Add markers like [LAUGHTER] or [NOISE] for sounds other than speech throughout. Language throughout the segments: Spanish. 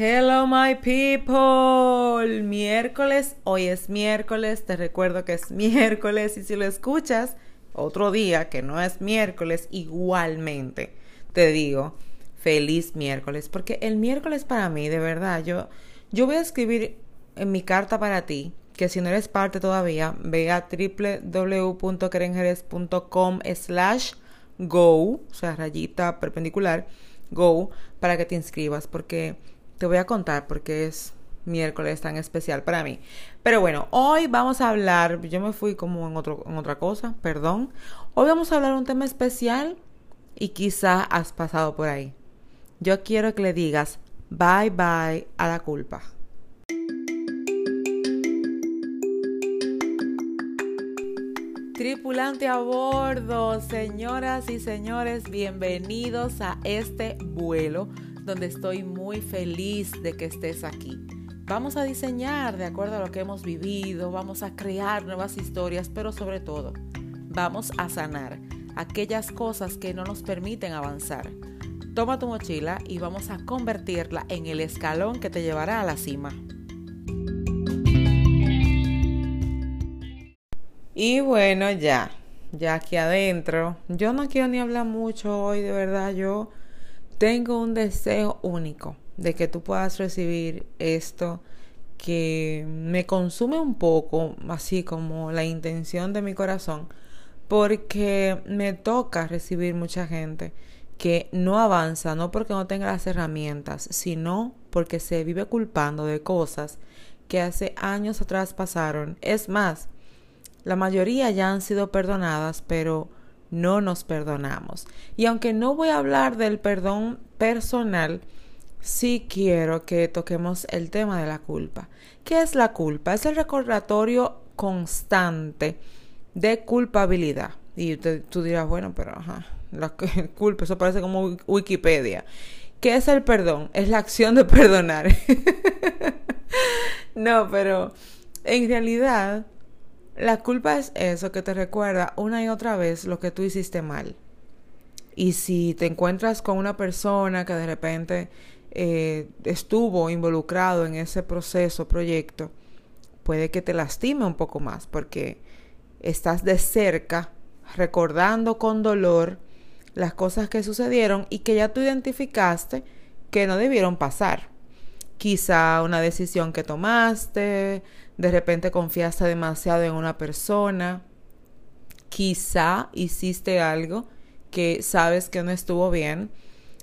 Hello my people. Miércoles, hoy es miércoles, te recuerdo que es [LAUGHS] miércoles y si lo escuchas otro día que no es miércoles, igualmente te digo feliz miércoles, porque el miércoles para mí, de verdad, yo yo voy a escribir en mi carta para ti que si no eres parte todavía, ve a www.kerenjerez.com slash go, o sea, rayita perpendicular, go, para que te inscribas, porque te voy a contar porque es miércoles tan especial para mí. Pero bueno, hoy vamos a hablar, yo me fui como en, otro, en otra cosa, perdón. Hoy vamos a hablar un tema especial y quizá has pasado por ahí. Yo quiero que le digas bye bye a la culpa. Tripulante a bordo, señoras y señores, bienvenidos a este vuelo donde estoy muy feliz de que estés aquí. Vamos a diseñar de acuerdo a lo que hemos vivido, vamos a crear nuevas historias, pero sobre todo, vamos a sanar aquellas cosas que no nos permiten avanzar. Toma tu mochila y vamos a convertirla en el escalón que te llevará a la cima. Y bueno, ya, ya aquí adentro, yo no quiero ni hablar mucho hoy, de verdad, yo tengo un deseo único de que tú puedas recibir esto que me consume un poco, así como la intención de mi corazón, porque me toca recibir mucha gente que no avanza, no porque no tenga las herramientas, sino porque se vive culpando de cosas que hace años atrás pasaron. Es más, la mayoría ya han sido perdonadas, pero no nos perdonamos. Y aunque no voy a hablar del perdón personal, sí quiero que toquemos el tema de la culpa. ¿Qué es la culpa? Es el recordatorio constante de culpabilidad. Y tú dirás, bueno, pero ajá, la [LAUGHS] culpa, eso parece como Wikipedia. ¿Qué es el perdón? Es la acción de perdonar. [LAUGHS] no, pero en realidad la culpa es eso que te recuerda una y otra vez lo que tú hiciste mal. Y si te encuentras con una persona que de repente eh, estuvo involucrado en ese proceso, proyecto, puede que te lastime un poco más porque estás de cerca recordando con dolor las cosas que sucedieron y que ya tú identificaste que no debieron pasar. Quizá una decisión que tomaste, de repente confiaste demasiado en una persona, quizá hiciste algo que sabes que no estuvo bien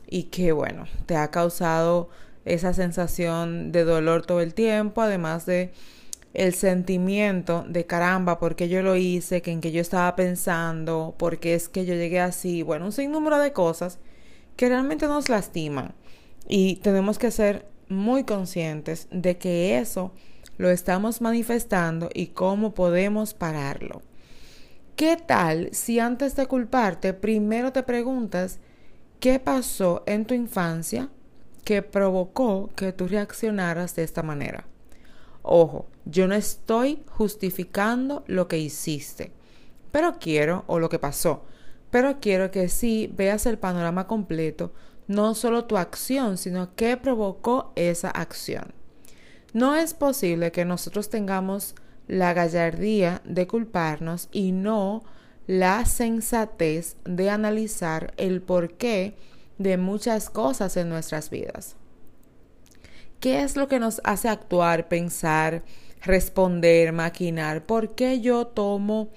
y que bueno, te ha causado esa sensación de dolor todo el tiempo, además de el sentimiento de caramba, porque yo lo hice, que en que yo estaba pensando, porque es que yo llegué así, bueno, un sinnúmero de cosas que realmente nos lastiman. Y tenemos que ser muy conscientes de que eso lo estamos manifestando y cómo podemos pararlo. ¿Qué tal si antes de culparte primero te preguntas qué pasó en tu infancia que provocó que tú reaccionaras de esta manera? Ojo, yo no estoy justificando lo que hiciste, pero quiero, o lo que pasó, pero quiero que sí veas el panorama completo, no solo tu acción, sino qué provocó esa acción. No es posible que nosotros tengamos la gallardía de culparnos y no la sensatez de analizar el porqué de muchas cosas en nuestras vidas. ¿Qué es lo que nos hace actuar, pensar, responder, maquinar? ¿Por qué yo tomo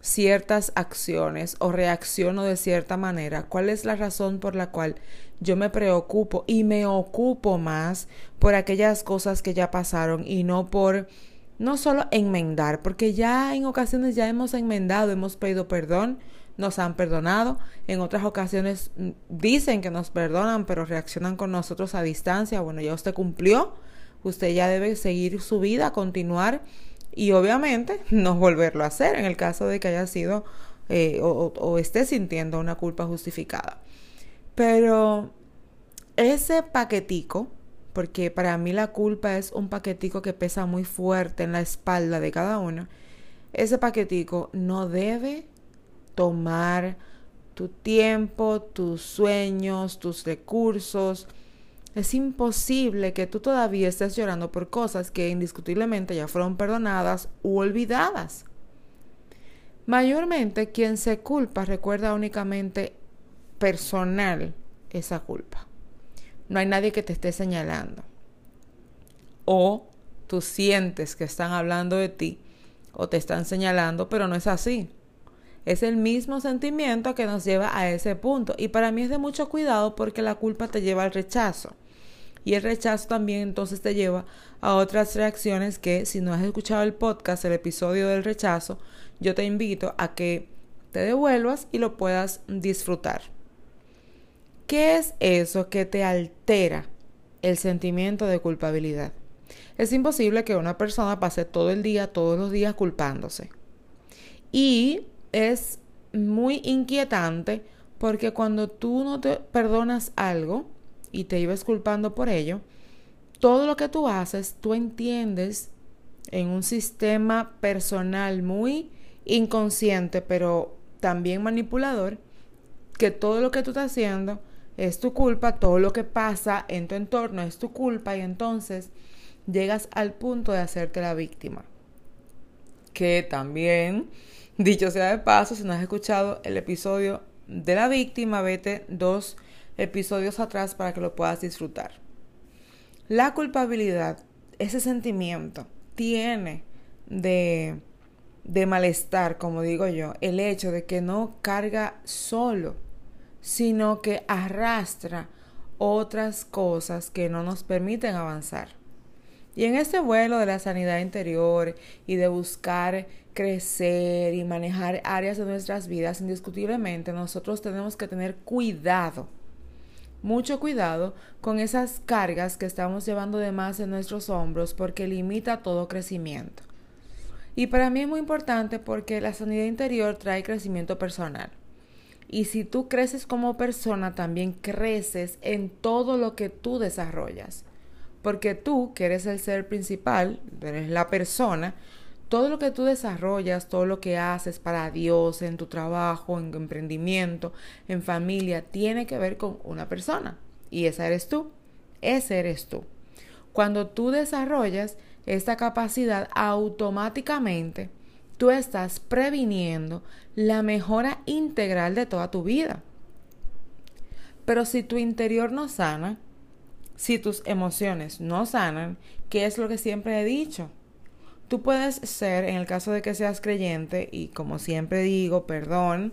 ciertas acciones o reacciono de cierta manera? ¿Cuál es la razón por la cual yo me preocupo y me ocupo más por aquellas cosas que ya pasaron y no por no solo enmendar, porque ya en ocasiones ya hemos enmendado, hemos pedido perdón, nos han perdonado, en otras ocasiones mm, dicen que nos perdonan, pero reaccionan con nosotros a distancia, bueno, ya usted cumplió, usted ya debe seguir su vida, continuar y obviamente [LAUGHS] no volverlo a hacer en el caso de que haya sido eh, o, o esté sintiendo una culpa justificada. Pero ese paquetico, porque para mí la culpa es un paquetico que pesa muy fuerte en la espalda de cada uno, ese paquetico no debe tomar tu tiempo, tus sueños, tus recursos, Es imposible que tú todavía estés llorando por cosas que indiscutiblemente ya fueron perdonadas u olvidadas. Mayormente quien se culpa recuerda únicamente personal esa culpa. No hay nadie que te esté señalando. O tú sientes que están hablando de ti o te están señalando, pero no es así. Es el mismo sentimiento que nos lleva a ese punto. Y para mí es de mucho cuidado porque la culpa te lleva al rechazo. Y el rechazo también entonces te lleva a otras reacciones que si no has escuchado el podcast, el episodio del rechazo, yo te invito a que te devuelvas y lo puedas disfrutar. ¿Qué es eso que te altera el sentimiento de culpabilidad? Es imposible que una persona pase todo el día, todos los días culpándose. Y es muy inquietante porque cuando tú no te perdonas algo y te ibas culpando por ello, todo lo que tú haces, tú entiendes en un sistema personal muy inconsciente, pero también manipulador, que todo lo que tú estás haciendo es tu culpa, todo lo que pasa en tu entorno es tu culpa y entonces llegas al punto de hacerte la víctima. Que también, [LAUGHS] dicho sea de paso, si no has escuchado el episodio de la víctima, vete dos episodios atrás para que lo puedas disfrutar. La culpabilidad, ese sentimiento, tiene de, de malestar, como digo yo, el hecho de que no carga solo, sino que arrastra otras cosas que no nos permiten avanzar. Y en este vuelo de la sanidad interior y de buscar crecer y manejar áreas de nuestras vidas, indiscutiblemente nosotros tenemos que tener cuidado, mucho cuidado con esas cargas que estamos llevando de más en nuestros hombros porque limita todo crecimiento. Y para mí es muy importante porque la sanidad interior trae crecimiento personal. Y si tú creces como persona, también creces en todo lo que tú desarrollas. Porque tú, que eres el ser principal, eres la persona, todo lo que tú desarrollas, todo lo que haces para Dios, en tu trabajo, en emprendimiento, en familia, tiene que ver con una persona. Y esa eres tú. Ese eres tú. Cuando tú desarrollas esta capacidad, automáticamente tú estás previniendo la mejora integral de toda tu vida. Pero si tu interior no sana, si tus emociones no sanan, ¿qué es lo que siempre he dicho? Tú puedes ser, en el caso de que seas creyente, y como siempre digo, perdón,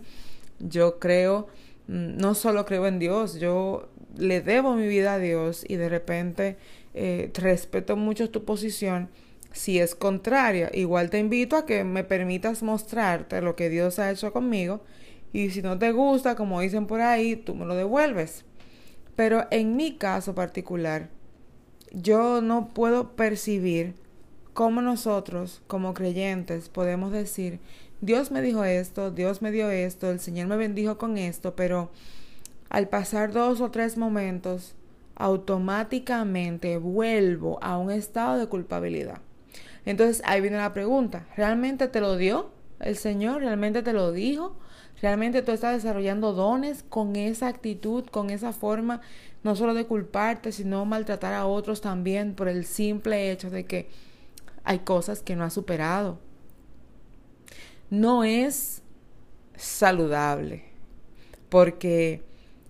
yo creo, mm, no solo creo en Dios, yo le debo mi vida a Dios y de repente eh, respeto mucho tu posición. Si es contraria, igual te invito a que me permitas mostrarte lo que Dios ha hecho conmigo y si no te gusta, como dicen por ahí, tú me lo devuelves. Pero en mi caso particular, yo no puedo percibir cómo nosotros, como creyentes, podemos decir, Dios me dijo esto, Dios me dio esto, el Señor me bendijo con esto, pero al pasar dos o tres momentos, automáticamente vuelvo a un estado de culpabilidad. Entonces ahí viene la pregunta, ¿realmente te lo dio el Señor? ¿Realmente te lo dijo? Realmente tú estás desarrollando dones con esa actitud, con esa forma, no solo de culparte, sino maltratar a otros también por el simple hecho de que hay cosas que no has superado. No es saludable, porque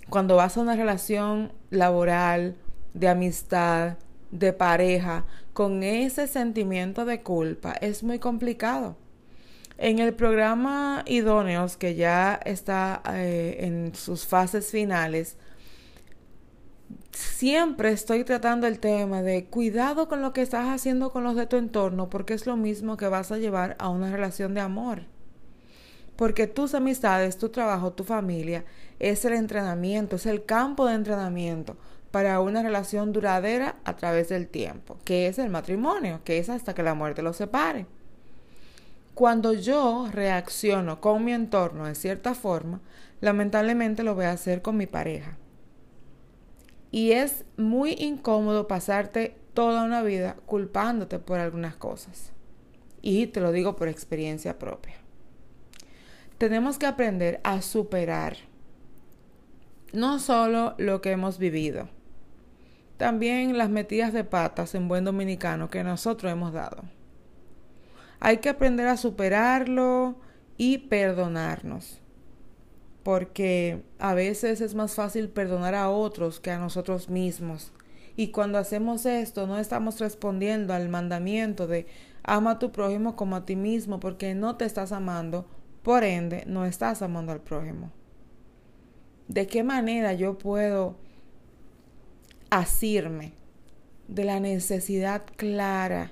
cuando vas a una relación laboral, de amistad, de pareja, con ese sentimiento de culpa, es muy complicado. En el programa Idóneos, que ya está eh, en sus fases finales, siempre estoy tratando el tema de cuidado con lo que estás haciendo con los de tu entorno, porque es lo mismo que vas a llevar a una relación de amor. Porque tus amistades, tu trabajo, tu familia, es el entrenamiento, es el campo de entrenamiento para una relación duradera a través del tiempo, que es el matrimonio, que es hasta que la muerte los separe. Cuando yo reacciono con mi entorno de cierta forma, lamentablemente lo voy a hacer con mi pareja. Y es muy incómodo pasarte toda una vida culpándote por algunas cosas. Y te lo digo por experiencia propia. Tenemos que aprender a superar no solo lo que hemos vivido, también las metidas de patas en buen dominicano que nosotros hemos dado. Hay que aprender a superarlo y perdonarnos. Porque a veces es más fácil perdonar a otros que a nosotros mismos. Y cuando hacemos esto, no estamos respondiendo al mandamiento de ama a tu prójimo como a ti mismo, porque no te estás amando, por ende, no estás amando al prójimo. ¿De qué manera yo puedo asirme de la necesidad clara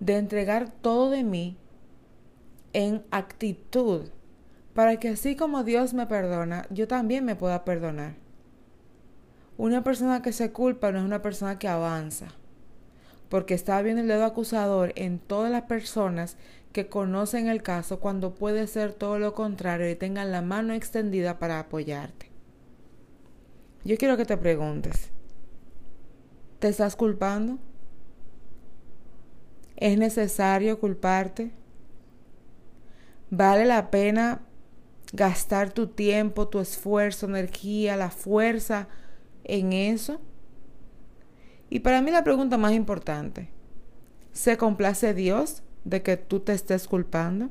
de entregar todo de mí en actitud para que así como Dios me perdona, yo también me pueda perdonar? Una persona que se culpa no es una persona que avanza, porque está viendo el dedo acusador en todas las personas que conocen el caso cuando puede ser todo lo contrario y tengan la mano extendida para apoyarte. Yo quiero que te preguntes, ¿te estás culpando? ¿Es necesario culparte? ¿Vale la pena gastar tu tiempo, tu esfuerzo, energía, la fuerza en eso? Y para mí la pregunta más importante, ¿se complace Dios de que tú te estés culpando?